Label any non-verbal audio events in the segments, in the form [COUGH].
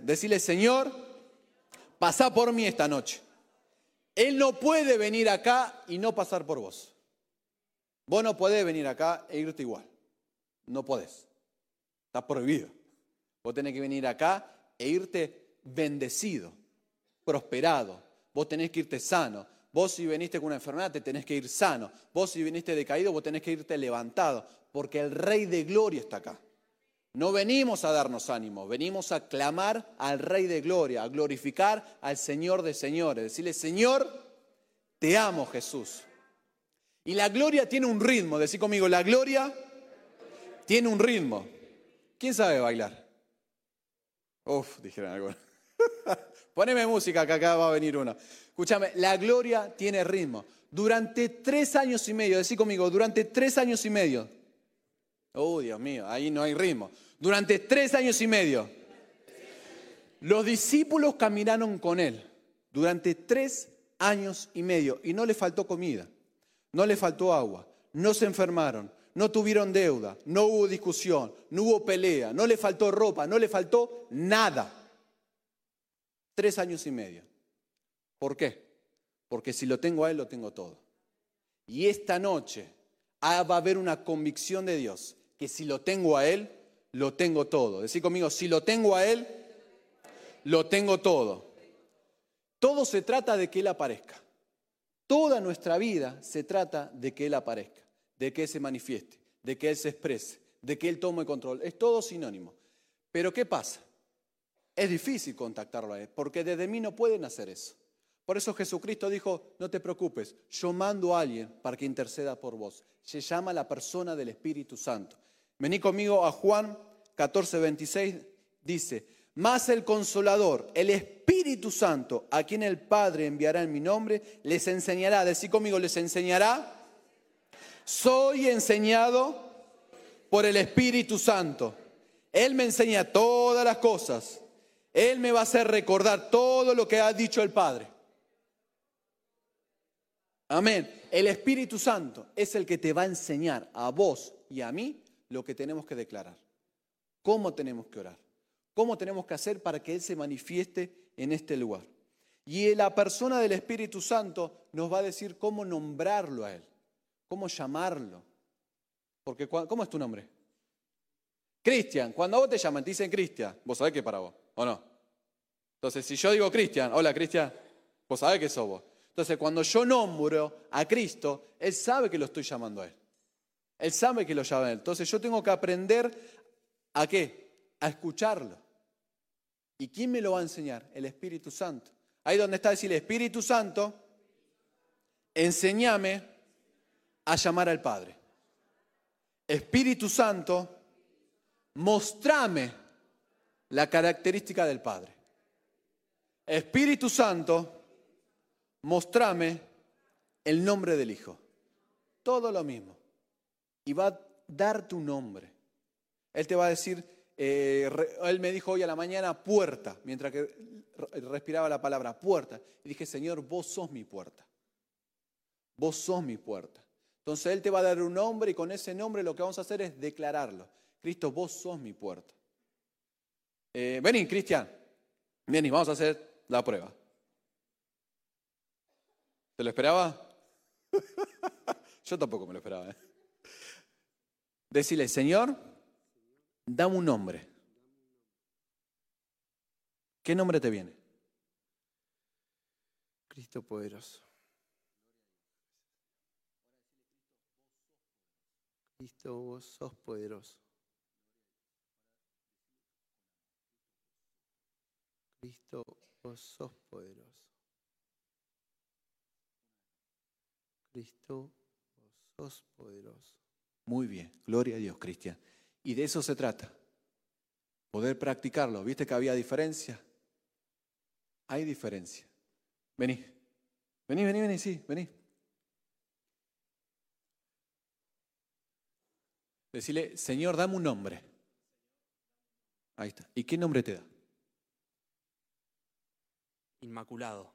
Decirle, Señor, pasa por mí esta noche. Él no puede venir acá y no pasar por vos. Vos no podés venir acá e irte igual. No podés. Está prohibido. Vos tenés que venir acá e irte bendecido, prosperado. Vos tenés que irte sano. Vos si veniste con una enfermedad te tenés que ir sano. Vos si viniste decaído vos tenés que irte levantado. Porque el Rey de Gloria está acá. No venimos a darnos ánimo, venimos a clamar al Rey de Gloria, a glorificar al Señor de Señores. Decirle, Señor, te amo Jesús. Y la gloria tiene un ritmo. Decir conmigo, la gloria tiene un ritmo. ¿Quién sabe bailar? Uf, dijeron algo. [LAUGHS] Poneme música, que acá va a venir uno. Escúchame, la gloria tiene ritmo. Durante tres años y medio, decir conmigo, durante tres años y medio. Oh, Dios mío, ahí no hay ritmo durante tres años y medio. Los discípulos caminaron con él durante tres años y medio y no le faltó comida, no le faltó agua, no se enfermaron, no tuvieron deuda, no hubo discusión, no hubo pelea, no le faltó ropa, no le faltó nada. Tres años y medio. ¿Por qué? Porque si lo tengo a Él, lo tengo todo. Y esta noche ah, va a haber una convicción de Dios, que si lo tengo a Él, lo tengo todo. Decir conmigo, si lo tengo a Él, lo tengo todo. Todo se trata de que Él aparezca. Toda nuestra vida se trata de que Él aparezca, de que Él se manifieste, de que Él se exprese, de que Él tome control. Es todo sinónimo. Pero ¿qué pasa? Es difícil contactarlo a Él, porque desde mí no pueden hacer eso. Por eso Jesucristo dijo, no te preocupes, yo mando a alguien para que interceda por vos. Se llama la persona del Espíritu Santo. Vení conmigo a Juan 14, 26, dice, más el consolador, el Espíritu Santo, a quien el Padre enviará en mi nombre, les enseñará, decir conmigo, les enseñará. Soy enseñado por el Espíritu Santo. Él me enseña todas las cosas. Él me va a hacer recordar todo lo que ha dicho el Padre. Amén. El Espíritu Santo es el que te va a enseñar a vos y a mí lo que tenemos que declarar, cómo tenemos que orar, cómo tenemos que hacer para que Él se manifieste en este lugar. Y la persona del Espíritu Santo nos va a decir cómo nombrarlo a Él, cómo llamarlo. Porque, ¿cómo es tu nombre? Cristian. Cuando vos te llaman, te dicen Cristian, vos sabés que es para vos, ¿o no? Entonces, si yo digo Cristian, hola Cristian, vos sabés que sos vos. Entonces, cuando yo nombro a Cristo, Él sabe que lo estoy llamando a Él. Él sabe que lo llama Él. Entonces yo tengo que aprender a qué? A escucharlo. ¿Y quién me lo va a enseñar? El Espíritu Santo. Ahí donde está decir Espíritu Santo, enséñame a llamar al Padre. Espíritu Santo, mostrame la característica del Padre. Espíritu Santo, mostrame el nombre del Hijo. Todo lo mismo y va a dar tu nombre. Él te va a decir, eh, él me dijo hoy a la mañana puerta, mientras que respiraba la palabra puerta. Y dije, Señor, vos sos mi puerta. Vos sos mi puerta. Entonces Él te va a dar un nombre y con ese nombre lo que vamos a hacer es declararlo. Cristo, vos sos mi puerta. Eh, vení, Cristian. Vení, vamos a hacer la prueba. ¿Te lo esperaba? [LAUGHS] Yo tampoco me lo esperaba. ¿eh? Decirle, Señor, dame un nombre. ¿Qué nombre te viene? Cristo poderoso. Cristo, vos sos poderoso. Cristo, vos sos poderoso. Cristo, vos sos poderoso. Muy bien, gloria a Dios, Cristian. Y de eso se trata, poder practicarlo. ¿Viste que había diferencia? Hay diferencia. Vení, vení, vení, vení, sí, vení. Decirle, Señor, dame un nombre. Ahí está. ¿Y qué nombre te da? Inmaculado.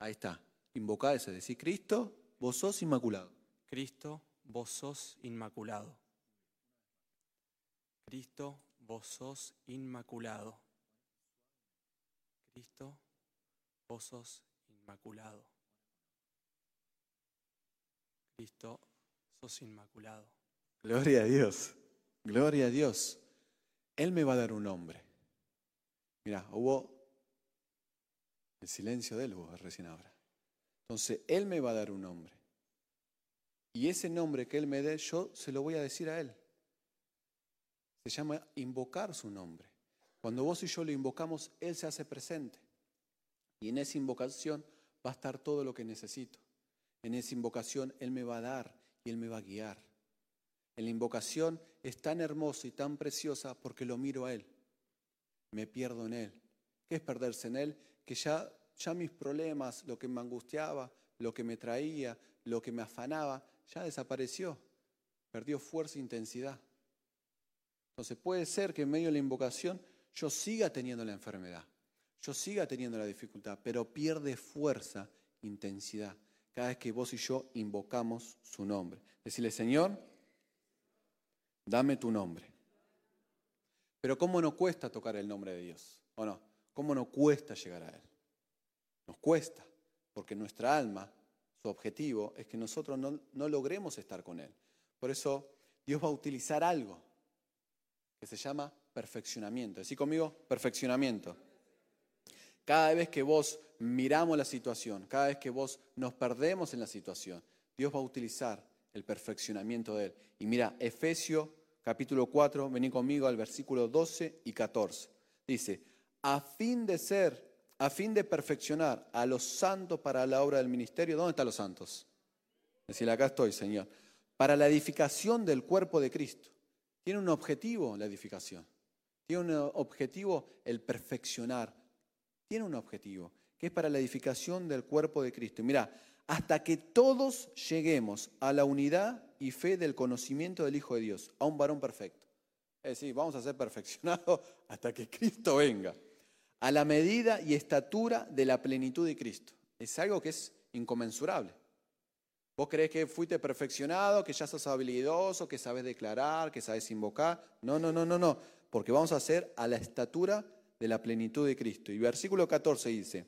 Ahí está. Invoca ese. Decir, Cristo, vos sos inmaculado. Cristo, vos sos inmaculado. Cristo, vos sos inmaculado. vos sos inmaculado. Cristo, sos inmaculado. Gloria a Dios, gloria a Dios. Él me va a dar un nombre. Mira, hubo el silencio de él, hubo recién ahora. Entonces, Él me va a dar un nombre. Y ese nombre que Él me dé, yo se lo voy a decir a Él. Se llama invocar su nombre. Cuando vos y yo lo invocamos, Él se hace presente. Y en esa invocación va a estar todo lo que necesito. En esa invocación Él me va a dar y Él me va a guiar. La invocación es tan hermosa y tan preciosa porque lo miro a Él. Me pierdo en Él. ¿Qué es perderse en Él? Que ya, ya mis problemas, lo que me angustiaba, lo que me traía, lo que me afanaba, ya desapareció. Perdió fuerza e intensidad. Entonces puede ser que en medio de la invocación yo siga teniendo la enfermedad, yo siga teniendo la dificultad, pero pierde fuerza, intensidad, cada vez que vos y yo invocamos su nombre. Decirle, Señor, dame tu nombre. Pero ¿cómo no cuesta tocar el nombre de Dios? ¿O no? ¿Cómo no cuesta llegar a Él? Nos cuesta, porque nuestra alma, su objetivo es que nosotros no, no logremos estar con Él. Por eso Dios va a utilizar algo que se llama perfeccionamiento. Decí conmigo, perfeccionamiento. Cada vez que vos miramos la situación, cada vez que vos nos perdemos en la situación, Dios va a utilizar el perfeccionamiento de Él. Y mira, Efesios capítulo 4, vení conmigo al versículo 12 y 14. Dice, a fin de ser, a fin de perfeccionar a los santos para la obra del ministerio, ¿dónde están los santos? Decir, acá estoy, Señor. Para la edificación del cuerpo de Cristo. Tiene un objetivo la edificación. Tiene un objetivo el perfeccionar. Tiene un objetivo que es para la edificación del cuerpo de Cristo. mira, hasta que todos lleguemos a la unidad y fe del conocimiento del Hijo de Dios, a un varón perfecto. Es decir, vamos a ser perfeccionados [LAUGHS] hasta que Cristo venga. A la medida y estatura de la plenitud de Cristo. Es algo que es inconmensurable. ¿Vos crees que fuiste perfeccionado, que ya sos habilidoso, que sabes declarar, que sabes invocar? No, no, no, no, no. Porque vamos a hacer a la estatura de la plenitud de Cristo. Y versículo 14 dice,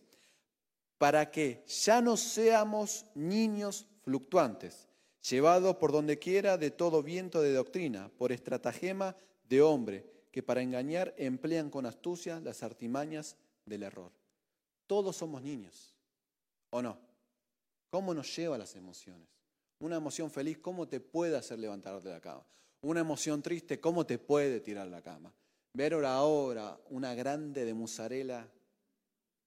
para que ya no seamos niños fluctuantes, llevados por donde quiera de todo viento de doctrina, por estratagema de hombre, que para engañar emplean con astucia las artimañas del error. Todos somos niños, ¿o no? ¿Cómo nos lleva las emociones? Una emoción feliz, ¿cómo te puede hacer levantarte de la cama? Una emoción triste, ¿cómo te puede tirar la cama? Ver ahora una grande de mozzarella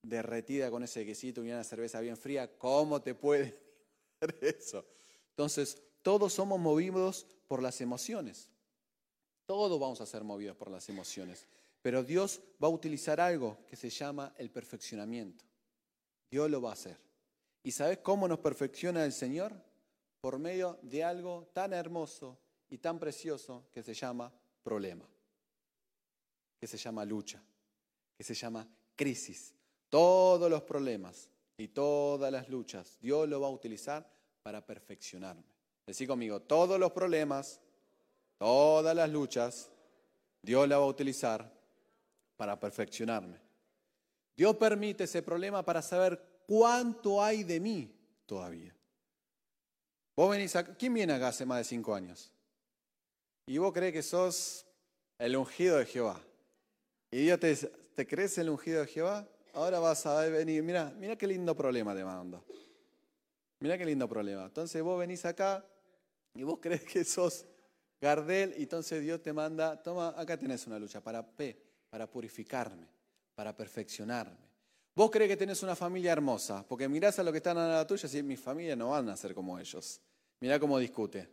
derretida con ese quesito y una cerveza bien fría, ¿cómo te puede [LAUGHS] hacer eso? Entonces, todos somos movidos por las emociones. Todos vamos a ser movidos por las emociones. Pero Dios va a utilizar algo que se llama el perfeccionamiento. Dios lo va a hacer. ¿Y sabes cómo nos perfecciona el Señor? Por medio de algo tan hermoso y tan precioso que se llama problema, que se llama lucha, que se llama crisis. Todos los problemas y todas las luchas, Dios lo va a utilizar para perfeccionarme. Decí conmigo, todos los problemas, todas las luchas, Dios la va a utilizar para perfeccionarme. Dios permite ese problema para saber cuánto hay de mí todavía. Vos venís ¿quién viene acá hace más de cinco años? Y vos crees que sos el ungido de Jehová. Y Dios te dice, ¿te crees el ungido de Jehová? Ahora vas a venir, mira, mira qué lindo problema te mando. Mira qué lindo problema. Entonces vos venís acá y vos crees que sos Gardel y entonces Dios te manda, toma, acá tenés una lucha para P, para purificarme, para perfeccionarme. Vos crees que tenés una familia hermosa, porque mirás a lo que están a la tuya y decís, mi familia no van a ser como ellos. Mirá cómo discute.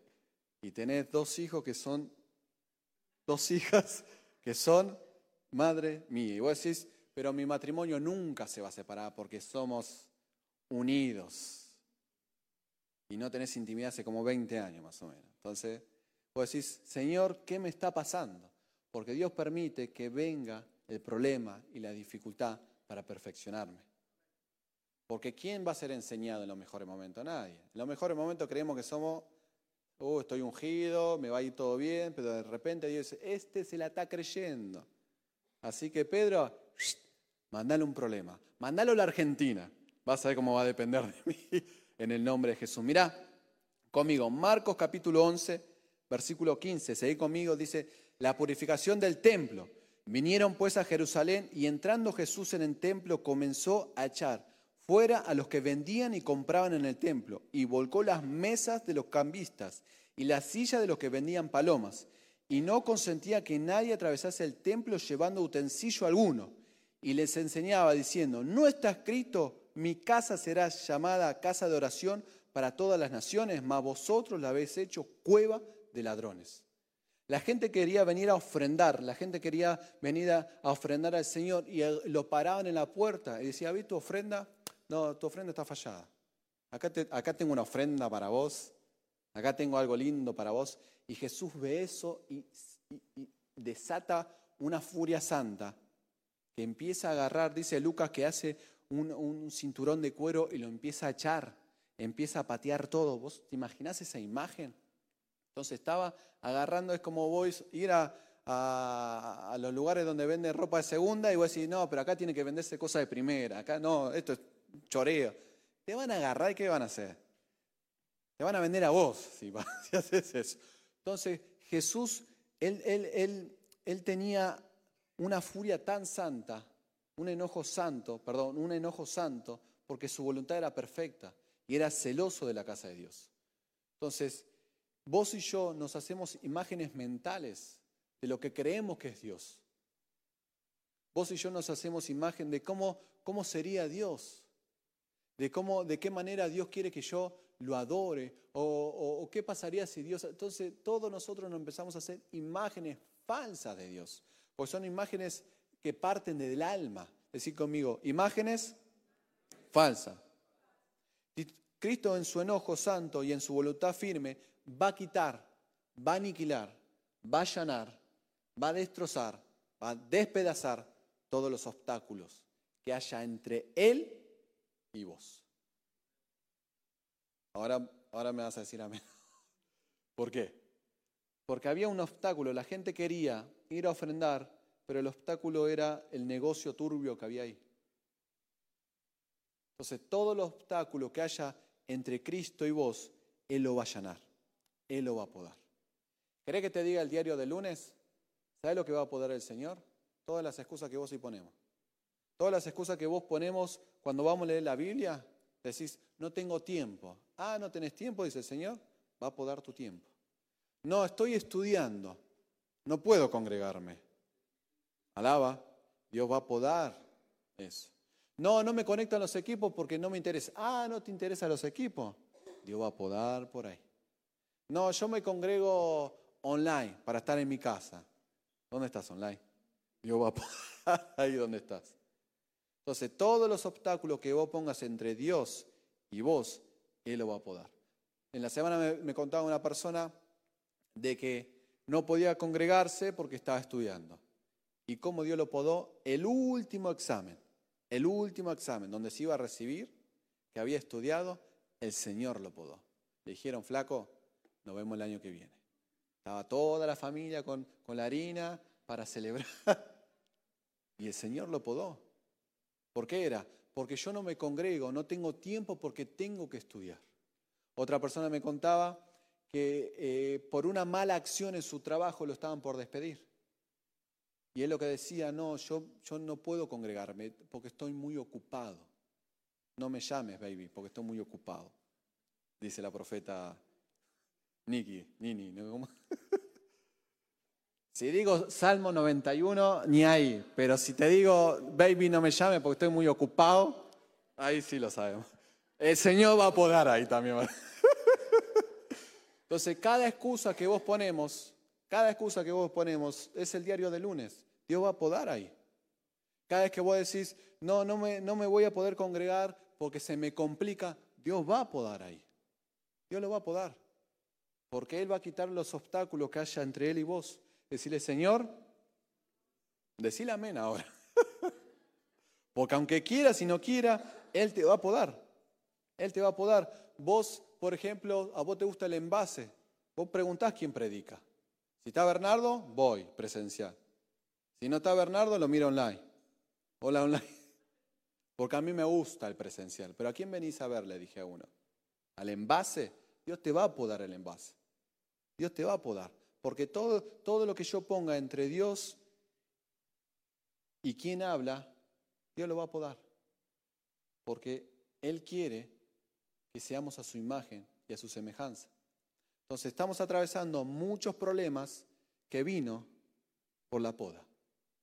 Y tenés dos hijos que son, dos [LAUGHS] hijas que son madre mía. Y vos decís, pero mi matrimonio nunca se va a separar porque somos unidos. Y no tenés intimidad hace como 20 años más o menos. Entonces, vos decís, Señor, ¿qué me está pasando? Porque Dios permite que venga el problema y la dificultad para perfeccionarme. Porque ¿quién va a ser enseñado en los mejores momentos? Nadie. En los mejores momentos creemos que somos, oh, estoy ungido, me va a ir todo bien, pero de repente Dios dice, este se la está creyendo. Así que Pedro, mandale un problema, mandalo a la Argentina. Vas a ver cómo va a depender de mí [LAUGHS] en el nombre de Jesús. Mirá conmigo, Marcos capítulo 11, versículo 15, seguí conmigo, dice, la purificación del templo. Vinieron pues a Jerusalén y entrando Jesús en el templo comenzó a echar fuera a los que vendían y compraban en el templo y volcó las mesas de los cambistas y la silla de los que vendían palomas y no consentía que nadie atravesase el templo llevando utensilio alguno y les enseñaba diciendo, no está escrito, mi casa será llamada casa de oración para todas las naciones, mas vosotros la habéis hecho cueva de ladrones. La gente quería venir a ofrendar, la gente quería venir a, ofrendar al Señor y lo paraban en la puerta y decía, ¿vi tu ofrenda? No, tu ofrenda está fallada. Acá, acá tengo una ofrenda para vos, acá tengo algo lindo para vos. Y Jesús ve eso y, desata una furia santa que empieza a agarrar, dice Lucas, que hace un, un, cinturón de cuero y lo empieza a echar, empieza a patear todo. ¿Vos te imaginás esa imagen? Entonces estaba agarrando, es como vos ir a, los lugares donde venden ropa de segunda y vos decís, no, pero acá tiene que venderse cosas de primera, acá no, esto es choreo. Te van a agarrar y ¿qué van a hacer? Te van a vender a vos [LAUGHS] si, haces eso. Entonces Jesús, él, él, él tenía una furia tan santa, un enojo santo, perdón, un enojo santo, porque su voluntad era perfecta y era celoso de la casa de Dios. Entonces, Vos y yo nos hacemos imágenes mentales de lo que creemos que es Dios. Vos y yo nos hacemos imagen de cómo, cómo sería Dios, de, cómo, de qué manera Dios quiere que yo lo adore, o, o, qué pasaría si Dios... Entonces todos nosotros nos empezamos a hacer imágenes falsas de Dios, porque son imágenes que parten del alma. Decir conmigo, imágenes falsas. Cristo en su enojo santo y en su voluntad firme va a quitar, va a aniquilar, va a allanar, va a destrozar, va a despedazar todos los obstáculos que haya entre Él y vos. Ahora, ahora me vas a decir amén. [LAUGHS] ¿Por qué? Porque había un obstáculo, la gente quería ir a ofrendar, pero el obstáculo era el negocio turbio que había ahí. Entonces, todo el obstáculo que haya entre Cristo y vos, Él lo va a allanar. Él lo va a podar. ¿Querés que te diga el diario del lunes? ¿Sabes lo que va a poder el Señor? Todas las excusas que vos y ponemos. Todas las excusas que vos ponemos cuando vamos a leer la Biblia, decís, no tengo tiempo. Ah, no tenés tiempo, dice el Señor, va a podar tu tiempo. No, estoy estudiando, no puedo congregarme. Alaba, Dios va a podar eso. No, no me conectan los equipos porque no me interesa. Ah, no te interesan los equipos. Dios va a podar por ahí. No, yo me congrego online para estar en mi casa. ¿Dónde estás online? Dios va [LAUGHS] ahí donde estás. Entonces, todos los obstáculos que vos pongas entre Dios y vos, Él lo va a podar. En la semana me, me contaba una persona de que no podía congregarse porque estaba estudiando. ¿Y cómo Dios lo podó? El último examen, el último examen donde se iba a recibir, que había estudiado, el Señor lo podó. Le dijeron, flaco, nos vemos el año que viene. Estaba toda la familia con, con la harina para celebrar. [LAUGHS] Y el Señor lo podó. ¿Por qué era? Porque yo no me congrego, no tengo tiempo porque tengo que estudiar. Otra persona me contaba que eh, por una mala acción en su trabajo lo estaban por despedir. Y él lo que decía, no, yo, yo no puedo congregarme porque estoy muy ocupado. No me llames, baby, porque estoy muy ocupado, dice la profeta Niki, Nini. ¿no? [LAUGHS] si digo Salmo 91, ni ahí. Pero si te digo, baby, no me llame porque estoy muy ocupado, ahí sí lo sabemos. El Señor va a podar ahí también. [LAUGHS] Entonces, cada excusa que vos ponemos, cada excusa que vos ponemos es el diario de lunes. Dios va a podar ahí. Cada vez que vos decís, no, no me, no me voy a poder congregar porque se me complica, Dios va a podar ahí. Dios lo va a podar. Porque Él va a quitar los obstáculos que haya entre Él y vos. Decirle, Señor, decile amén ahora. [LAUGHS] Porque aunque quieras y no quiera, Él te va a podar. Él te va a podar. Vos, por ejemplo, a vos te gusta el envase. Vos preguntás quién predica. Si está Bernardo, voy presencial. Si no está Bernardo, lo miro online. Hola online. [LAUGHS] Porque a mí me gusta el presencial. Pero ¿a quién venís a ver? Le dije a uno. Al envase. Dios te va a podar el envase. Dios te va a podar. Porque todo, todo lo que yo ponga entre Dios y quien habla, Dios lo va a podar. Porque Él quiere que seamos a su imagen y a su semejanza. Entonces estamos atravesando muchos problemas que vino por la poda,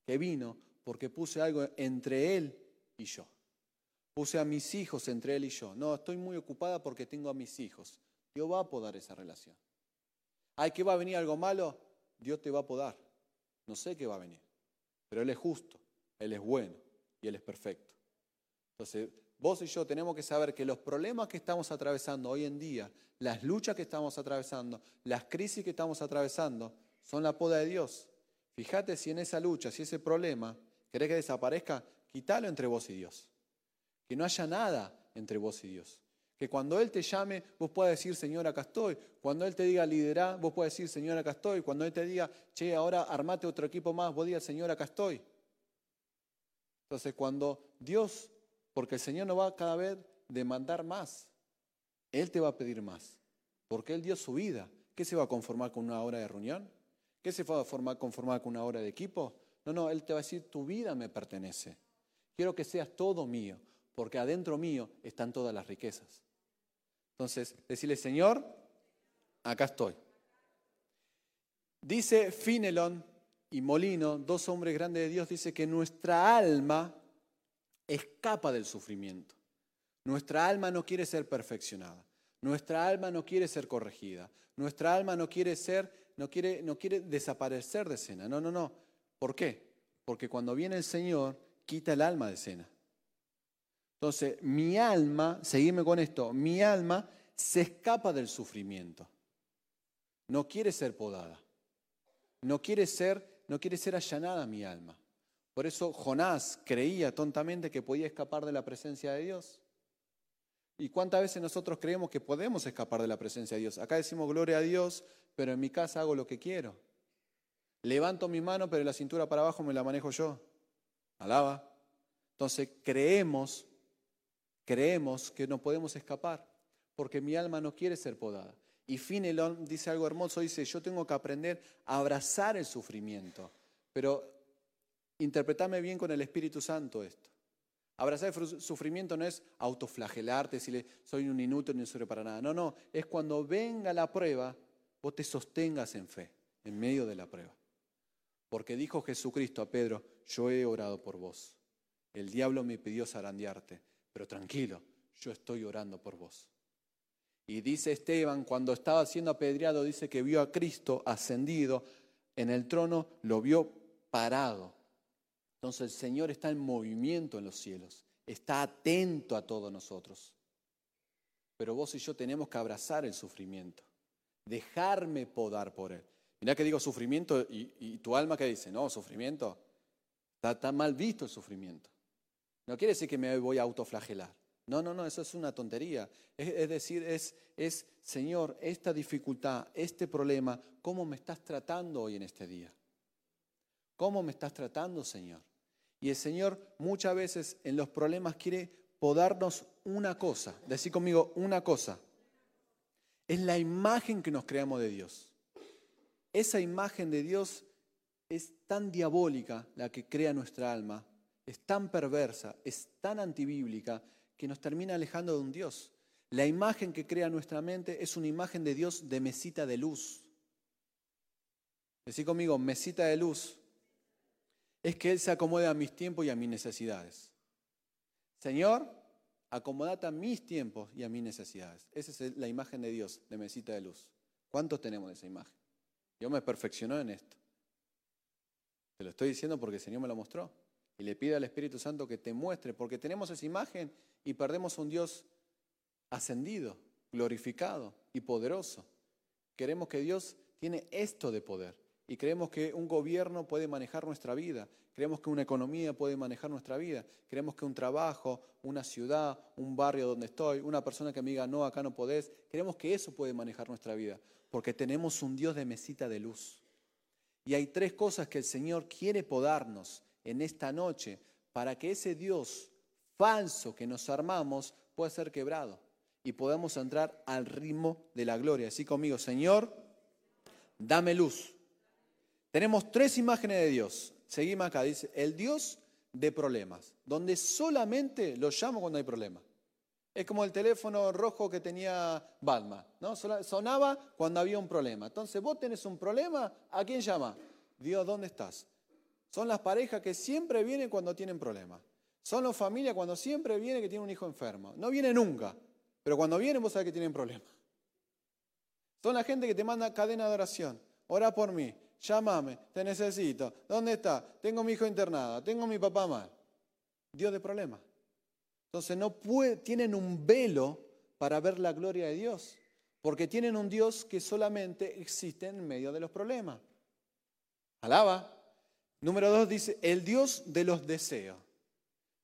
que vino porque puse algo entre Él y yo. Puse a mis hijos entre Él y yo. No, estoy muy ocupada porque tengo a mis hijos. Dios va a podar esa relación. ¿Hay que va a venir algo malo? Dios te va a podar. No sé qué va a venir, pero Él es justo, Él es bueno y Él es perfecto. Entonces, vos y yo tenemos que saber que los problemas que estamos atravesando hoy en día, las luchas que estamos atravesando, las crisis que estamos atravesando, son la poda de Dios. Fíjate si en esa lucha, si ese problema, querés que desaparezca, quítalo entre vos y Dios. Que no haya nada entre vos y Dios. Que cuando Él te llame, vos puedas decir, Señor, acá estoy. Cuando Él te diga liderar, vos puedas decir, Señor, acá estoy. Cuando Él te diga, che, ahora armate otro equipo más, vos digas, Señor, acá estoy. Entonces, cuando Dios, porque el Señor no va cada vez demandar más, Él te va a pedir más. Porque Él dio su vida. ¿Qué se va a conformar con una hora de reunión? ¿Qué se va a conformar con una hora de equipo? No, no, Él te va a decir, tu vida me pertenece. Quiero que seas todo mío, porque adentro mío están todas las riquezas. Entonces, decirle, Señor, acá estoy. Dice Finelón y Molino, dos hombres grandes de Dios, dice que nuestra alma escapa del sufrimiento. Nuestra alma no quiere ser perfeccionada. Nuestra alma no quiere ser corregida. Nuestra alma no quiere ser, no quiere, no quiere desaparecer de escena. No, no, no. ¿Por qué? Porque cuando viene el Señor, quita el alma de escena. Entonces, mi alma, seguime con esto, mi alma se escapa del sufrimiento. No quiere ser podada. No quiere ser, no quiere ser allanada mi alma. Por eso Jonás creía tontamente que podía escapar de la presencia de Dios. ¿Y cuántas veces nosotros creemos que podemos escapar de la presencia de Dios? Acá decimos gloria a Dios, pero en mi casa hago lo que quiero. Levanto mi mano, pero la cintura para abajo me la manejo yo. Alaba. Entonces creemos Creemos que no podemos escapar porque mi alma no quiere ser podada. Y Finelón dice algo hermoso, dice, yo tengo que aprender a abrazar el sufrimiento. Pero interpretame bien con el Espíritu Santo esto. Abrazar el sufrimiento no es autoflagelarte, decirle, soy un inútil, no sirve para nada. No, no, es cuando venga la prueba, vos te sostengas en fe, en medio de la prueba. Porque dijo Jesucristo a Pedro, yo he orado por vos. El diablo me pidió zarandearte, pero tranquilo, yo estoy orando por vos. Y dice Esteban, cuando estaba siendo apedreado, dice que vio a Cristo ascendido en el trono, lo vio parado. Entonces el Señor está en movimiento en los cielos, está atento a todos nosotros. Pero vos y yo tenemos que abrazar el sufrimiento, dejarme podar por él. Mirá que digo sufrimiento y, tu alma que dice, no, sufrimiento, está, está mal visto el sufrimiento. No quiere decir que me voy a autoflagelar. No, no, no, eso es una tontería. Es, decir, es, es, Señor, esta dificultad, este problema, ¿cómo me estás tratando hoy en este día? ¿Cómo me estás tratando, Señor? Y el Señor muchas veces en los problemas quiere podarnos una cosa. Decir conmigo, una cosa. Es la imagen que nos creamos de Dios. Esa imagen de Dios es tan diabólica la que crea nuestra alma es tan perversa, es tan antibíblica, que nos termina alejando de un Dios. La imagen que crea nuestra mente es una imagen de Dios de mesita de luz. Decí conmigo, mesita de luz. Es que Él se acomode a mis tiempos y a mis necesidades. Señor, acomodate a mis tiempos y a mis necesidades. Esa es la imagen de Dios, de mesita de luz. ¿Cuántos tenemos de esa imagen? Yo me perfeccionó en esto. Te lo estoy diciendo porque el Señor me lo mostró. Y le pide al Espíritu Santo que te muestre, porque tenemos esa imagen y perdemos un Dios ascendido, glorificado y poderoso. Queremos que Dios tiene esto de poder y creemos que un gobierno puede manejar nuestra vida, creemos que una economía puede manejar nuestra vida, creemos que un trabajo, una ciudad, un barrio donde estoy, una persona que me diga, no, acá no podés, creemos que eso puede manejar nuestra vida, porque tenemos un Dios de mesita de luz. Y hay tres cosas que el Señor quiere podarnos en esta noche para que ese Dios falso que nos armamos puede ser quebrado y podemos entrar al ritmo de la gloria. Así conmigo, Señor, dame luz. Tenemos tres imágenes de Dios. Seguimos acá, dice, el Dios de problemas, donde solamente lo llamo cuando hay problemas. Es como el teléfono rojo que tenía Batman, ¿no? Sonaba cuando había un problema. Entonces, vos tenés un problema, ¿a quién llama? Dios, ¿dónde estás? Son las parejas que siempre vienen cuando tienen problemas. Son las familias cuando siempre vienen que tienen un hijo enfermo. No viene nunca, pero cuando vienen vos sabés que tienen problemas. Son la gente que te manda cadena de oración. Ora por mí, llámame, te necesito. ¿Dónde está? Tengo mi hijo internado, tengo mi papá mal. Dios de problemas. Entonces no tienen un velo para ver la gloria de Dios, porque tienen un Dios que solamente existe en medio de los problemas. Alaba. Número dos dice, el Dios de los deseos.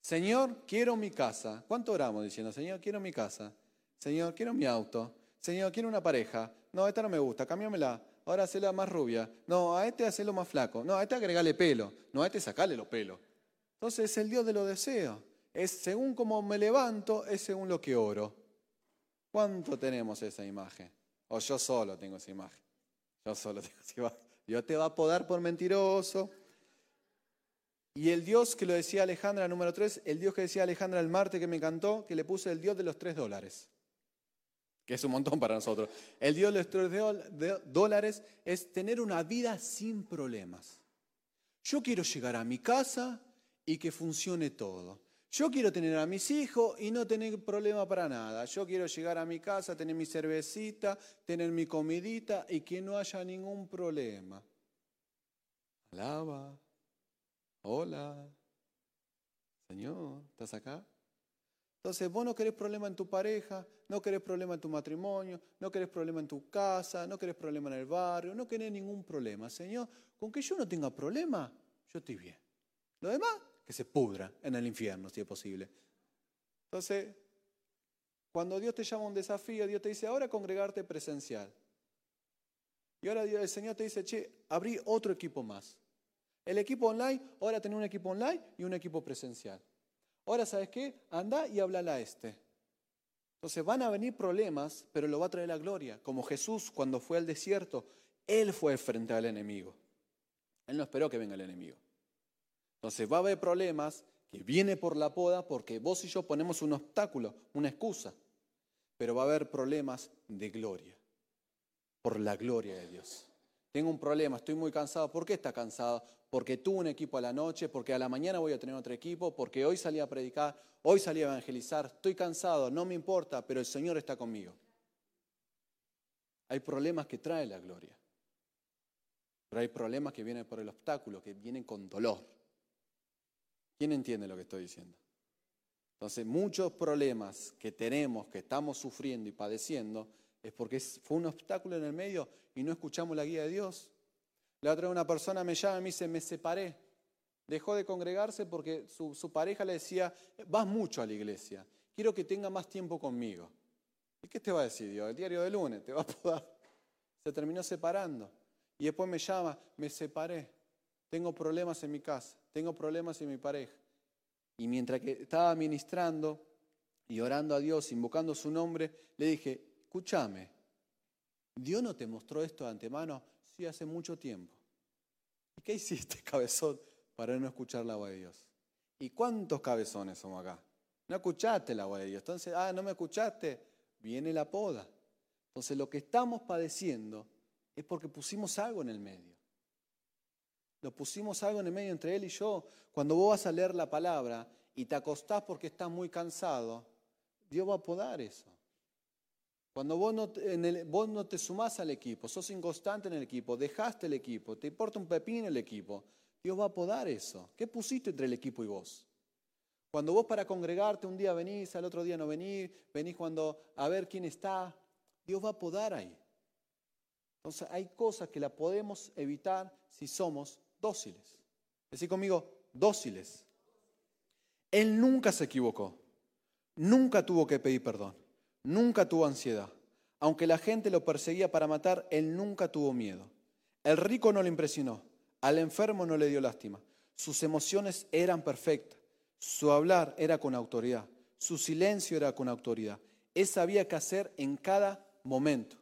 Señor, quiero mi casa. ¿Cuánto oramos diciendo, Señor, quiero mi casa? Señor, quiero mi auto. Señor, quiero una pareja. No, esta no me gusta, cámbiamela. Ahora hacela más rubia. No, a este hacelo más flaco. No, a este agregale pelo. No, a este sacale los pelos. Entonces es el Dios de los deseos es según como me levanto, es según lo que oro. ¿Cuánto tenemos esa imagen? O yo solo tengo esa imagen. Yo solo tengo esa imagen. Dios te va a podar por mentiroso. Y el Dios que lo decía Alejandra, número 3, el Dios que decía Alejandra el martes que me encantó, que le puse el Dios de los 3 dólares. Que es un montón para nosotros. El Dios de los 3 dólares es tener una vida sin problemas. Yo quiero llegar a mi casa y que funcione todo. Yo quiero tener a mis hijos y no tener problema para nada. Yo quiero llegar a mi casa, tener mi cervecita, tener mi comidita y que no haya ningún problema. Alaba. Hola. Señor, ¿estás acá? Entonces, vos no querés problema en tu pareja, no querés problema en tu matrimonio, no querés problema en tu casa, no querés problema en el barrio, no querés ningún problema. Señor, con que yo no tenga problema, yo estoy bien. Lo demás, que se pudra en el infierno, si es posible. Entonces, cuando Dios te llama a un desafío, Dios te dice, ahora congregarte presencial. Y ahora el Señor te dice, che, abrí otro equipo más. El equipo online, ahora tener un equipo online y un equipo presencial. Ahora, ¿sabes qué? Anda y háblale a este. Entonces van a venir problemas, pero lo va a traer la gloria. Como Jesús cuando fue al desierto, Él fue frente al enemigo. Él no esperó que venga el enemigo. Entonces va a haber problemas que viene por la poda porque vos y yo ponemos un obstáculo, una excusa, pero va a haber problemas de gloria, por la gloria de Dios. Tengo un problema, estoy muy cansado. ¿Por qué está cansado? Porque tuve un equipo a la noche, porque a la mañana voy a tener otro equipo, porque hoy salí a predicar, hoy salí a evangelizar. Estoy cansado, no me importa, pero el Señor está conmigo. Hay problemas que trae la gloria, pero hay problemas que vienen por el obstáculo, que vienen con dolor. ¿Quién entiende lo que estoy diciendo? Entonces, muchos problemas que tenemos, que estamos sufriendo y padeciendo, es porque fue un obstáculo en el medio y no escuchamos la guía de Dios. La otra una persona me llama y me dice, me separé. Dejó de congregarse porque su, pareja le decía, vas mucho a la iglesia, quiero que tenga más tiempo conmigo. ¿Y qué te va a decir Dios? El diario de lunes, te va a poder. Se terminó separando. Y después me llama, me separé. Tengo problemas en mi casa, tengo problemas en mi pareja. Y mientras que estaba ministrando y orando a Dios, invocando su nombre, le dije, escúchame, ¿Dios no te mostró esto de antemano? Hace mucho tiempo. ¿Y qué hiciste, [LAUGHS] cabezón, para no escuchar la voz de Dios? ¿Y cuántos cabezones somos acá? No escuchaste la voz de Dios. Entonces, ah, no me escuchaste, viene la poda. Entonces, lo que estamos padeciendo es porque pusimos algo en el medio. Lo pusimos algo en el medio entre él y yo. Cuando vos vas a leer la palabra y te acostás porque estás muy cansado, Dios va a podar eso. Cuando vos no, te sumás al equipo, sos inconstante en el equipo, dejaste el equipo, te importa un pepín el equipo, Dios va a podar eso. ¿Qué pusiste entre el equipo y vos? Cuando vos para congregarte un día venís, al otro día no venís, venís cuando a ver quién está, Dios va a podar ahí. Entonces hay cosas que la podemos evitar si somos dóciles. Decí conmigo, dóciles. Él nunca se equivocó, nunca tuvo que pedir perdón, nunca tuvo ansiedad. Aunque la gente lo perseguía para matar, él nunca tuvo miedo. El rico no le impresionó, al enfermo no le dio lástima. Sus emociones eran perfectas. Su hablar era con autoridad. Su silencio era con autoridad. Él sabía qué hacer en cada momento.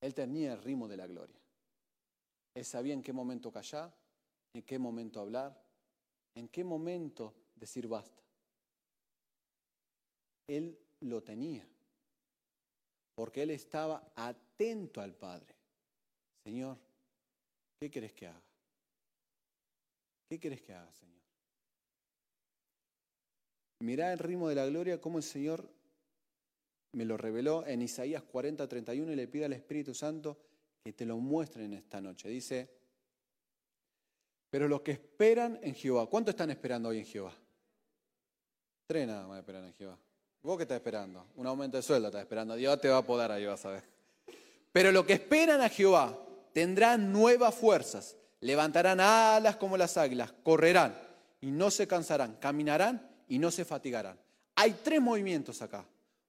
Él tenía el ritmo de la gloria. Él sabía en qué momento callar, en qué momento hablar, en qué momento decir basta. Él lo tenía, porque él estaba atento al Padre. Señor, ¿qué quieres que haga? ¿Qué quieres que haga, Señor? Mirá el ritmo de la gloria, cómo el Señor me lo reveló en Isaías 40, 31 y le pide al Espíritu Santo que te lo muestre en esta noche. Dice, pero los que esperan en Jehová, ¿cuánto están esperando hoy en Jehová? Tres nada más esperan en Jehová. ¿Vos qué estás esperando? Un aumento de sueldo estás esperando. Dios te va a poder ahí, vas a ver. Pero los que esperan a Jehová tendrán nuevas fuerzas, levantarán alas como las águilas, correrán y no se cansarán, caminarán y no se fatigarán. Hay tres movimientos acá.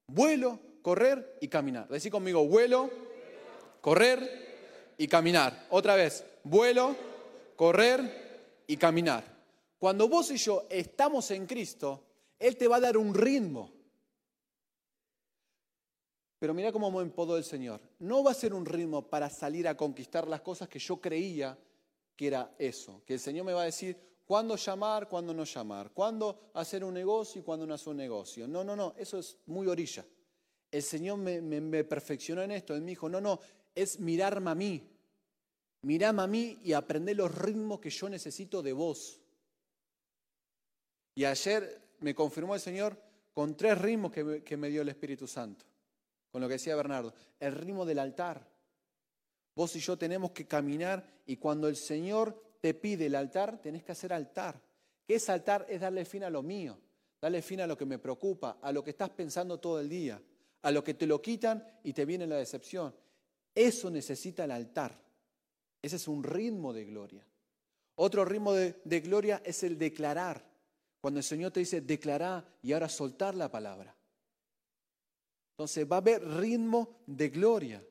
Vuelo, correr y caminar. Decí conmigo, vuelo, correr y caminar. Otra vez, vuelo, correr y caminar. Cuando vos y yo estamos en Cristo, Él te va a dar un ritmo. Pero mira cómo me empodó el Señor. No va a ser un ritmo para salir a conquistar las cosas que yo creía que era eso. Que el Señor me va a decir cuándo llamar, cuándo no llamar, cuándo hacer un negocio y cuándo no hacer un negocio. No, no, no, eso es muy orilla. El Señor me, me perfeccionó en esto. Él me dijo, no, no, es mirarme a mí. Mirame a mí y aprender los ritmos que yo necesito de vos. Y ayer me confirmó el Señor con tres ritmos que, que me dio el Espíritu Santo con lo que decía Bernardo, el ritmo del altar. Vos y yo tenemos que caminar y cuando el Señor te pide el altar, tenés que hacer altar. ¿Qué es altar? Es darle fin a lo mío, darle fin a lo que me preocupa, a lo que estás pensando todo el día, a lo que te lo quitan y te viene la decepción. Eso necesita el altar. Ese es un ritmo de gloria. Otro ritmo de, de gloria es el declarar. Cuando el Señor te dice declarar y ahora soltar la palabra. Entonces va a haber ritmo de gloria.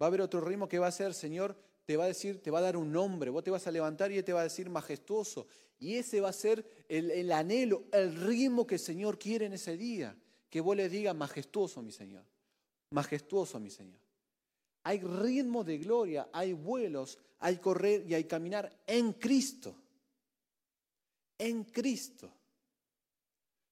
Va a haber otro ritmo que va a ser, Señor, te va a decir, te va a dar un nombre. Vos te vas a levantar y te va a decir majestuoso. Y ese va a ser el, el anhelo, el ritmo que el Señor quiere en ese día. Que vos le digas majestuoso, mi Señor. Majestuoso, mi Señor. Hay ritmo de gloria, hay vuelos, hay correr y hay caminar en Cristo. En Cristo.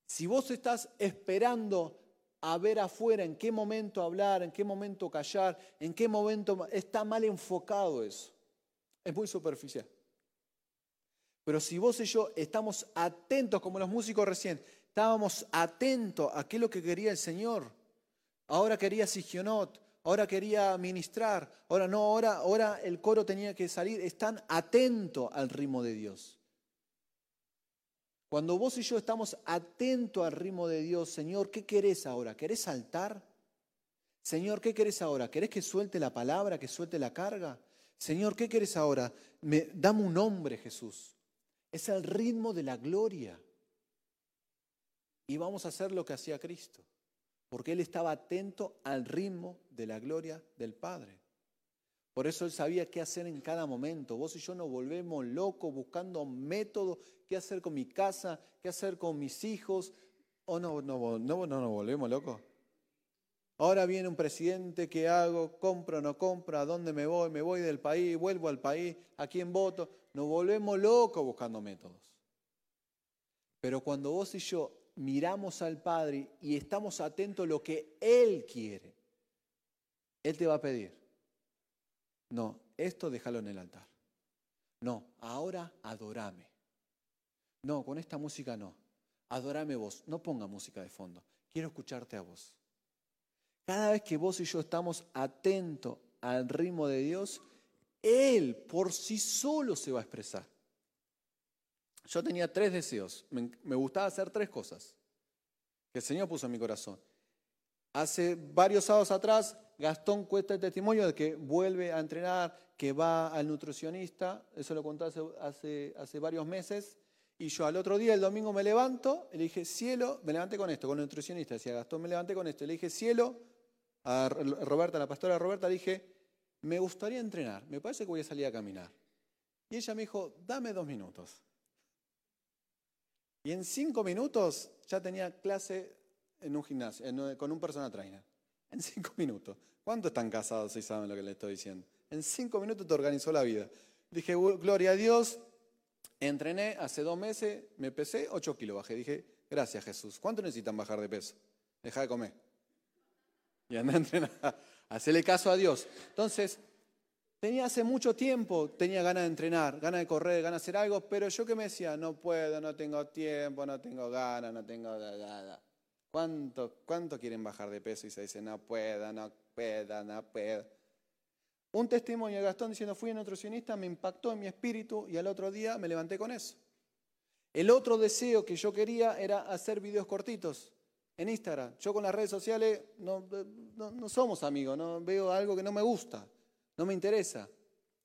Si vos estás esperando a ver afuera en qué momento hablar, en qué momento callar, en qué momento está mal enfocado eso. Es muy superficial. Pero si vos y yo estamos atentos, como los músicos recién, estábamos atentos a qué es lo que quería el Señor. Ahora quería Sigionot, ahora quería ministrar, ahora no, ahora, ahora el coro tenía que salir. Están atentos al ritmo de Dios. Cuando vos y yo estamos atentos al ritmo de Dios, Señor, ¿qué querés ahora? ¿Querés saltar? Señor, ¿qué querés ahora? ¿Querés que suelte la palabra, que suelte la carga? Señor, ¿qué querés ahora? Me, dame un nombre, Jesús. Es el ritmo de la gloria. Y vamos a hacer lo que hacía Cristo, porque Él estaba atento al ritmo de la gloria del Padre. Por eso él sabía qué hacer en cada momento. Vos y yo nos volvemos locos buscando métodos, qué hacer con mi casa, qué hacer con mis hijos. ¿O no, no, no, no nos volvemos locos? Ahora viene un presidente, ¿qué hago? ¿Compro o no compro? ¿A dónde me voy? ¿Me voy del país? ¿Vuelvo al país? ¿A quién voto? Nos volvemos locos buscando métodos. Pero cuando vos y yo miramos al Padre y estamos atentos a lo que Él quiere, Él te va a pedir. No, esto déjalo en el altar. No, ahora adorame. No, con esta música no. Adorame vos. No ponga música de fondo. Quiero escucharte a vos. Cada vez que vos y yo estamos atentos al ritmo de Dios, Él por sí solo se va a expresar. Yo tenía tres deseos. Me, gustaba hacer tres cosas que el Señor puso en mi corazón. Hace varios sábados atrás Gastón cuesta el testimonio de que vuelve a entrenar, que va al nutricionista, eso lo conté hace, varios meses, y yo al otro día, el domingo, me levanto, y le dije, cielo, me levanté con esto, con el nutricionista, decía Gastón, me levanté con esto, le dije, cielo, a Roberta, la pastora Roberta, le dije, me gustaría entrenar, me parece que voy a salir a caminar. Y ella me dijo, dame dos minutos. Y en cinco minutos ya tenía clase en un gimnasio, con un personal trainer. En cinco minutos. ¿Cuántos están casados si saben lo que les estoy diciendo? En cinco minutos te organizó la vida. Dije, "Gl- gloria a Dios. Entrené hace dos meses, me pesé, 8 kilos bajé. Dije, gracias Jesús. ¿Cuánto necesitan bajar de peso? Deja de comer. Y anda a entrenar. [LAUGHS] Hacele caso a Dios. Entonces, tenía hace mucho tiempo, tenía ganas de entrenar, ganas de correr, ganas de hacer algo, pero yo que me decía, no puedo, no tengo tiempo, no tengo ganas, no tengo nada. ¿Cuánto, ¿Cuánto quieren bajar de peso? Y se dice, no puedo, no puedo, no puedo. Un testimonio de Gastón diciendo, fui nutricionista, me impactó en mi espíritu y al otro día me levanté con eso. El otro deseo que yo quería era hacer videos cortitos en Instagram. Yo con las redes sociales no, no, no somos amigos, no veo algo que no me gusta, no me interesa.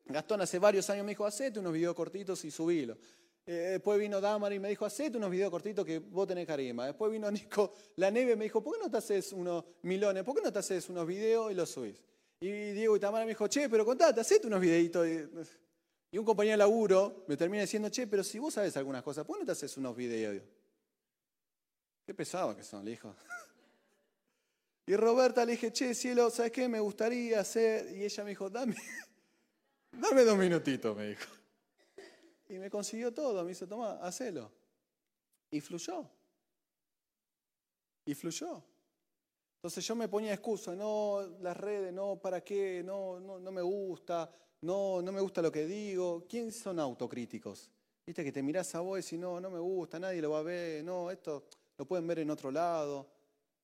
Gastón hace varios años me dijo, hacete unos videos cortitos y subilo. Eh, después vino Damar y me dijo, hacete unos videos cortitos que vos tenés carisma. Después vino [LAUGHS] Nico La Neve y me dijo, ¿por qué no te haces unos milones? ¿Por qué no te haces unos videos y los subís? Y Diego y Tamara me dijo, che, pero contate, hacete unos videitos. Y un compañero de laburo me termina diciendo, che, pero si vos sabes algunas cosas, ¿por qué no te haces unos videos? Qué pesado que son, le dijo. [LAUGHS] Y Roberta le dije, che, cielo, ¿sabes qué? Me gustaría hacer. Y ella me dijo, dame, [LAUGHS] dame dos minutitos, me dijo. Y me consiguió todo, me dice, toma, hacelo. Y fluyó. Y fluyó. Entonces yo me ponía excusa, no, las redes, no, ¿para qué? No, no, no me gusta, no, no me gusta lo que digo. ¿Quién son autocríticos? Viste que te mirás a vos y decís, no, no me gusta, nadie lo va a ver, no, esto lo pueden ver en otro lado.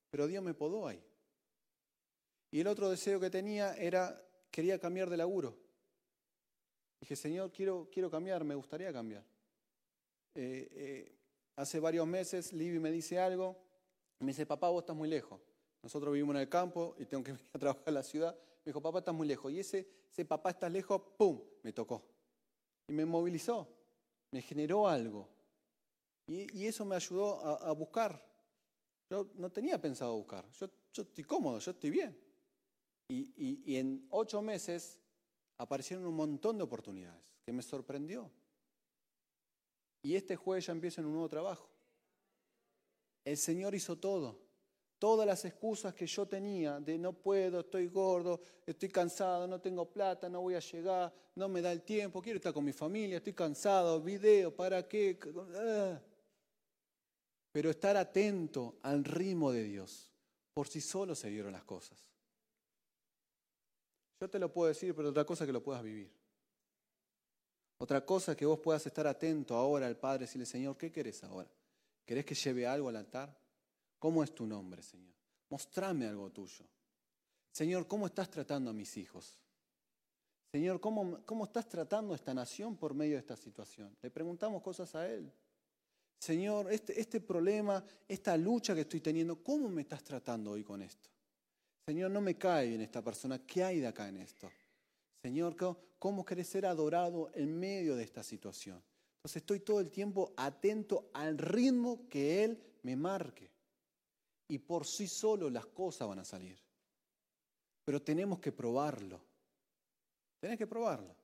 Pero Dios me podó ahí. Y el otro deseo que tenía era, quería cambiar de laburo. Dije, Señor, quiero, quiero cambiar, me gustaría cambiar. Eh, eh, hace varios meses Libby me dice algo, me dice, papá, vos estás muy lejos. Nosotros vivimos en el campo y tengo que [LAUGHS] venir a trabajar en la ciudad. Me dijo, papá, estás muy lejos. Y ese, ese papá, estás lejos, ¡pum!, me tocó. Y me movilizó, me generó algo. Y, y eso me ayudó a, a, buscar. Yo no tenía pensado buscar. Yo, estoy cómodo, yo estoy bien. Y, y en ocho meses aparecieron un montón de oportunidades que me sorprendió. Y este jueves ya empiezo en un nuevo trabajo. El Señor hizo todo. Todas las excusas que yo tenía de no puedo, estoy gordo, estoy cansado, no tengo plata, no voy a llegar, no me da el tiempo, quiero estar con mi familia, estoy cansado, video, ¿para qué? Ah. Pero estar atento al ritmo de Dios. Por sí solo se dieron las cosas. Yo te lo puedo decir, pero otra cosa es que lo puedas vivir. Otra cosa es que vos puedas estar atento ahora al Padre y decirle, Señor, ¿qué querés ahora? ¿Querés que lleve algo al altar? ¿Cómo es tu nombre, Señor? Mostrame algo tuyo. Señor, ¿cómo estás tratando a mis hijos? Señor, ¿cómo, ¿cómo estás tratando a esta nación por medio de esta situación? Le preguntamos cosas a Él. Señor, este, este problema, esta lucha que estoy teniendo, ¿cómo me estás tratando hoy con esto? Señor, no me cae bien esta persona. ¿Qué hay de acá en esto? Señor, ¿cómo querés ser adorado en medio de esta situación? Entonces estoy todo el tiempo atento al ritmo que Él me marque. Y por sí solo las cosas van a salir. Pero tenemos que probarlo. Tenés que probarlo.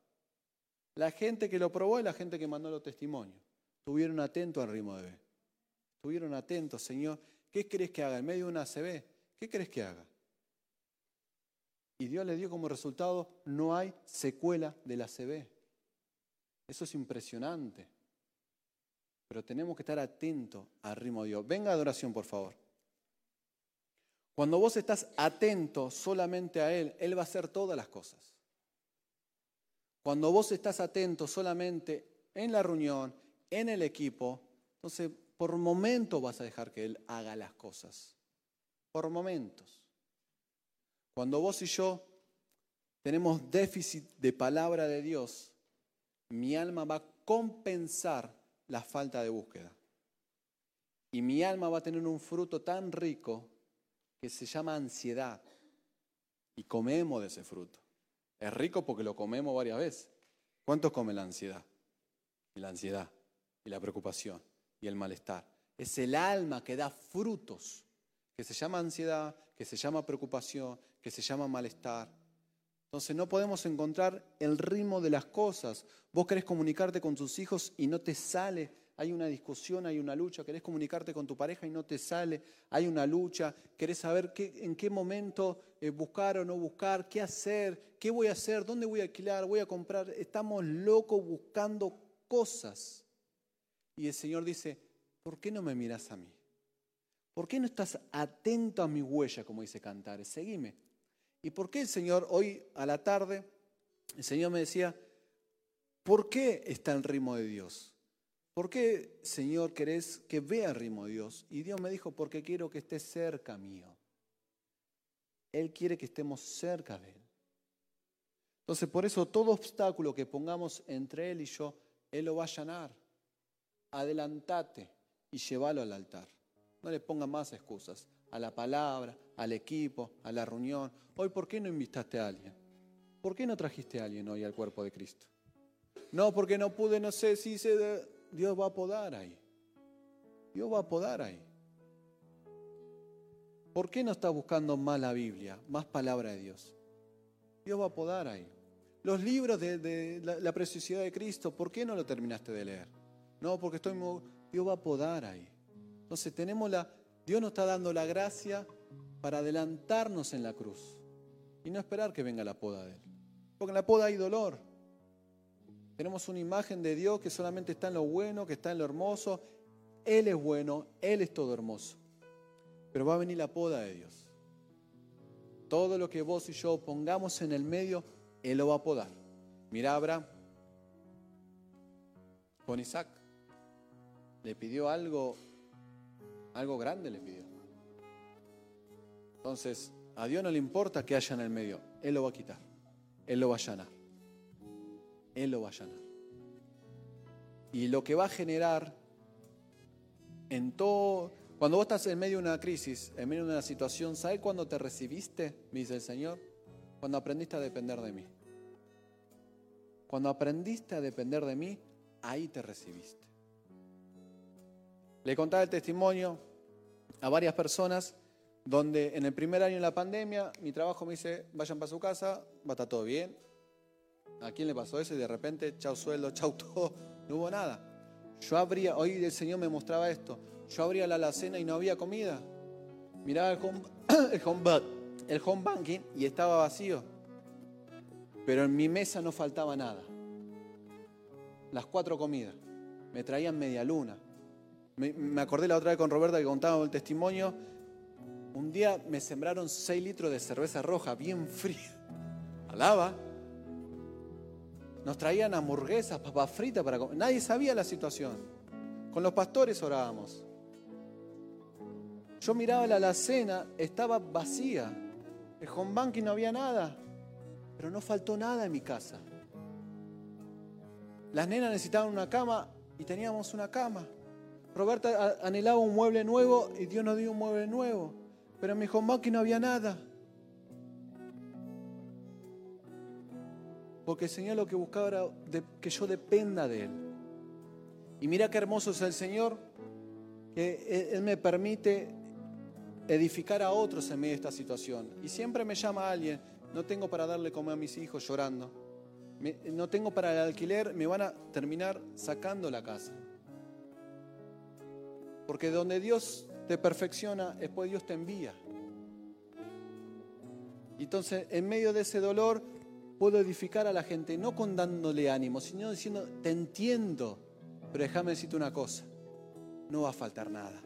La gente que lo probó y la gente que mandó los testimonios. Estuvieron atentos al ritmo de B. Estuvieron atentos, Señor. ¿Qué querés que haga en medio de una ACB? ¿Qué querés que haga? Y Dios le dio como resultado, no hay secuela de la CB. Eso es impresionante. Pero tenemos que estar atentos al ritmo de Dios. Venga adoración, por favor. Cuando vos estás atento solamente a Él, Él va a hacer todas las cosas. Cuando vos estás atento solamente en la reunión, en el equipo, entonces por momentos vas a dejar que Él haga las cosas. Por momentos. Cuando vos y yo tenemos déficit de palabra de Dios, mi alma va a compensar la falta de búsqueda. Y mi alma va a tener un fruto tan rico que se llama ansiedad. Y comemos de ese fruto. Es rico porque lo comemos varias veces. ¿Cuántos comen la ansiedad? Y la ansiedad, y la preocupación, y el malestar. Es el alma que da frutos, que se llama ansiedad, que se llama preocupación, que se llama malestar. Entonces no podemos encontrar el ritmo de las cosas. Vos querés comunicarte con tus hijos y no te sale hay una discusión, hay una lucha, querés comunicarte con tu pareja y no te sale, hay una lucha, querés saber qué, en qué momento eh, buscar o no buscar, qué hacer, qué voy a hacer, dónde voy a alquilar, voy a comprar. Estamos locos buscando cosas. Y el Señor dice, ¿por qué no me miras a mí? ¿Por qué no estás atento a mi huella, como dice Cantares? Seguime. ¿Y por qué el Señor hoy a la tarde, el Señor me decía, ¿por qué está el ritmo de Dios? ¿Por qué, Señor, querés que vea el ritmo de Dios? Y Dios me dijo, porque quiero que estés cerca mío. Él quiere que estemos cerca de Él. Entonces, por eso todo obstáculo que pongamos entre Él y yo, Él lo va a allanar. Adelantate y llévalo al altar. No le ponga más excusas a la palabra, al equipo, a la reunión. Hoy, ¿por qué no invitaste a alguien? ¿Por qué no trajiste a alguien hoy al cuerpo de Cristo? No, porque no pude, no sé si se... Dios va a podar ahí. Dios va a podar ahí. ¿Por qué no estás buscando más la Biblia, más palabra de Dios? Dios va a podar ahí. Los libros de, la, preciosidad de Cristo, ¿por qué no lo terminaste de leer? No, porque estoy... Dios va a podar ahí. Entonces tenemos la, Dios nos está dando la gracia para adelantarnos en la cruz y no esperar que venga la poda de Él. Porque en la poda hay dolor. Tenemos una imagen de Dios que solamente está en lo bueno, que está en lo hermoso. Él es bueno, Él es todo hermoso. Pero va a venir la poda de Dios. Todo lo que vos y yo pongamos en el medio, Él lo va a podar. Mira Abraham con Isaac. Le pidió algo algo grande le pidió. Entonces, a Dios no le importa que haya en el medio. Él lo va a quitar. Él lo va a allanar. Él lo va a allanar. Y lo que va a generar en todo, cuando vos estás en medio de una crisis, en medio de una situación, ¿sabes cuándo te recibiste? Me dice el Señor. Cuando aprendiste a depender de mí. Cuando aprendiste a depender de mí, ahí te recibiste. Le contaba el testimonio a varias personas donde en el primer año de la pandemia mi trabajo me dice, vayan para su casa, va a estar todo bien. ¿A quién le pasó eso? Y de repente, chau sueldo, chau [LAUGHS] todo, no hubo nada. Yo abría, hoy el Señor me mostraba esto, yo abría la alacena y no había comida. Miraba el home, [COUGHS] el home, el home banking y estaba vacío. Pero en mi mesa no faltaba nada. Las cuatro comidas. Me traían media luna, me, acordé la otra vez con Roberta que contaba el testimonio. Un día me sembraron 6 litros de cerveza roja, bien fría. Alaba. Nos traían hamburguesas, papas fritas para comer. Nadie sabía la situación. Con los pastores orábamos. Yo miraba la alacena, estaba vacía. El home banking no había nada. Pero no faltó nada en mi casa. Las nenas necesitaban una cama y teníamos una cama. Roberta anhelaba un mueble nuevo y Dios nos dio un mueble nuevo. Pero en mi home no había nada. Porque el Señor lo que buscaba era que yo dependa de Él. Y mira qué hermoso es el Señor, que Él me permite edificar a otros en medio de esta situación. Y siempre me llama alguien, no tengo para darle comer a mis hijos llorando. no tengo para el alquiler, me van a terminar sacando la casa. Porque donde Dios te perfecciona, después Dios te envía. Entonces, en medio de ese dolor, puedo edificar a la gente, no con dándole ánimo, sino diciendo, te entiendo, pero déjame decirte una cosa, no va a faltar nada.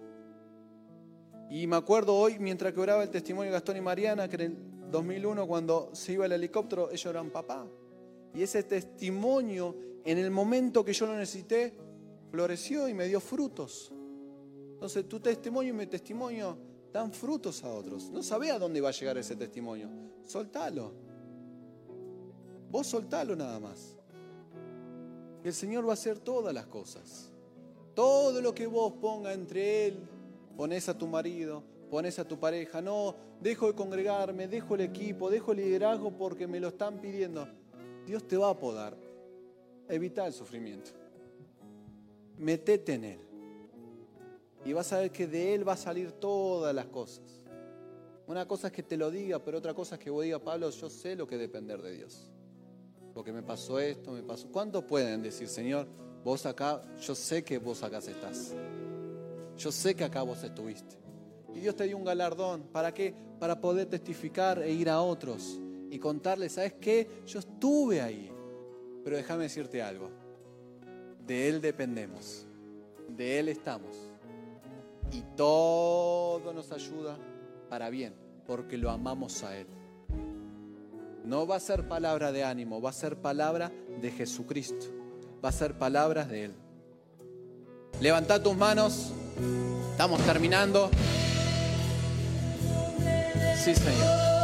Y me acuerdo hoy, mientras que oraba el testimonio de Gastón y Mariana, que en el 2001, cuando se iba el helicóptero, ellos eran papá. Y ese testimonio, en el momento que yo lo necesité, floreció y me dio frutos. Entonces tu testimonio y mi testimonio dan frutos a otros. No sabés a dónde va a llegar ese testimonio. Soltalo. Vos soltalo nada más. El Señor va a hacer todas las cosas. Todo lo que vos ponga entre Él, pones a tu marido, pones a tu pareja. No, dejo de congregarme, dejo el equipo, dejo el liderazgo porque me lo están pidiendo. Dios te va a podar. Evita el sufrimiento. Metete en Él y vas a ver que de Él va a salir todas las cosas. Una cosa es que te lo diga, pero otra cosa es que vos diga, Pablo, yo sé lo que depender de Dios. Porque me pasó esto, me pasó. ¿Cuántos pueden decir, Señor, vos acá, yo sé que vos acá estás. Yo sé que acá vos estuviste. Y Dios te dio un galardón. ¿Para qué? Para poder testificar e ir a otros y contarles, ¿sabes qué? Yo estuve ahí. Pero déjame decirte algo. De Él dependemos. De Él estamos. Y todo nos ayuda para bien, porque lo amamos a Él. No va a ser palabra de ánimo, va a ser palabra de Jesucristo. Va a ser palabras de Él. Levanta tus manos. Estamos terminando. Sí, Señor.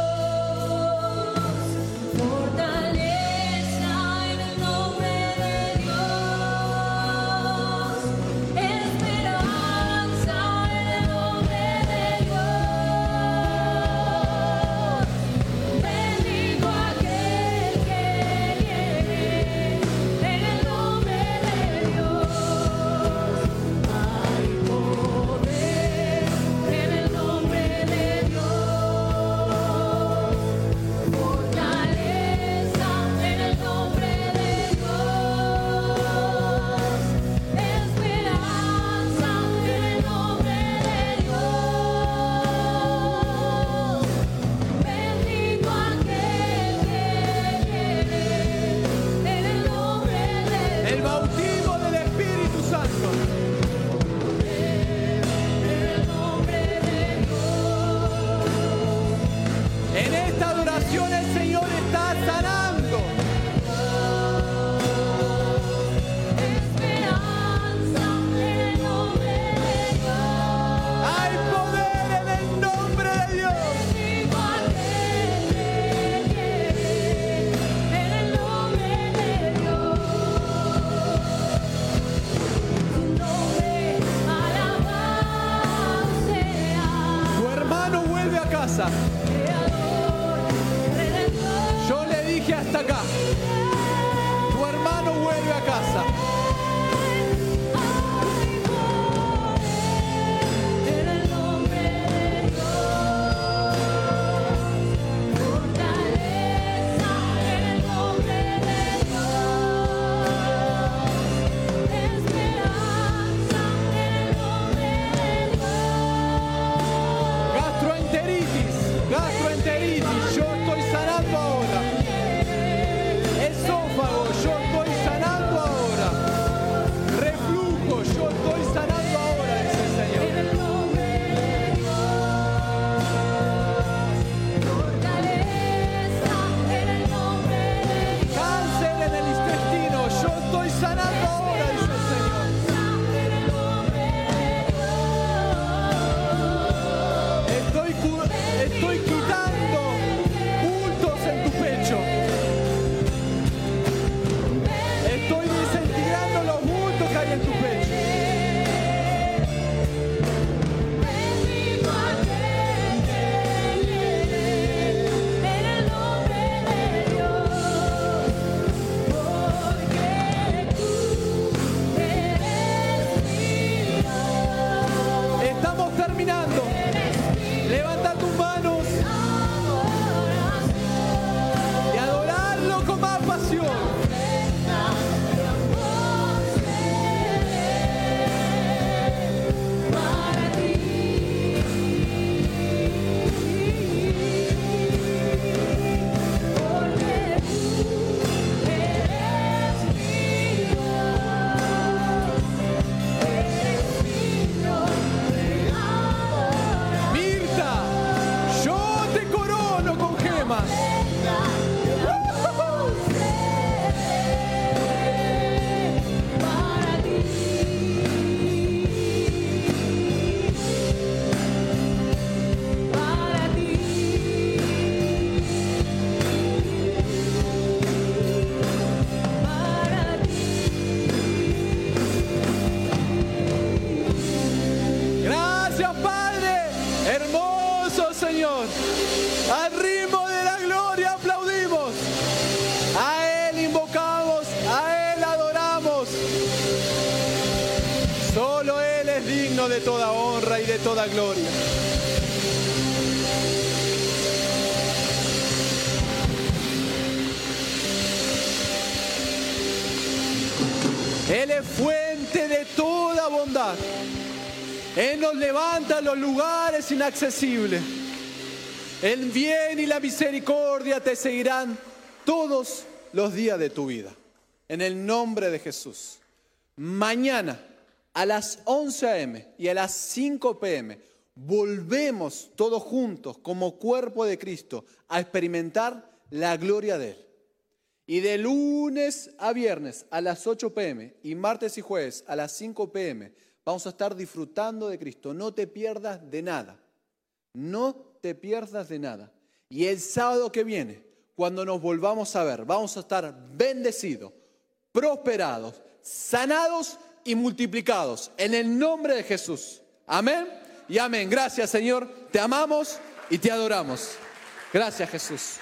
Señor. Al ritmo de la gloria aplaudimos. A Él invocamos, a Él adoramos. Solo Él es digno de toda honra y de toda gloria. Él es fuente de toda bondad. Él nos levanta a los lugares inaccesibles. El bien y la misericordia te seguirán todos los días de tu vida. En el nombre de Jesús. Mañana a las 11 a.m. y a las 5 p.m. volvemos todos juntos como cuerpo de Cristo a experimentar la gloria de Él. Y de lunes a viernes a las 8 pm y martes y jueves a las 5 pm vamos a estar disfrutando de Cristo. No te pierdas de nada. No te pierdas de nada. Y el sábado que viene, cuando nos volvamos a ver, vamos a estar bendecidos, prosperados, sanados y multiplicados. En el nombre de Jesús. Amén y amén. Gracias Señor. Te amamos y te adoramos. Gracias Jesús.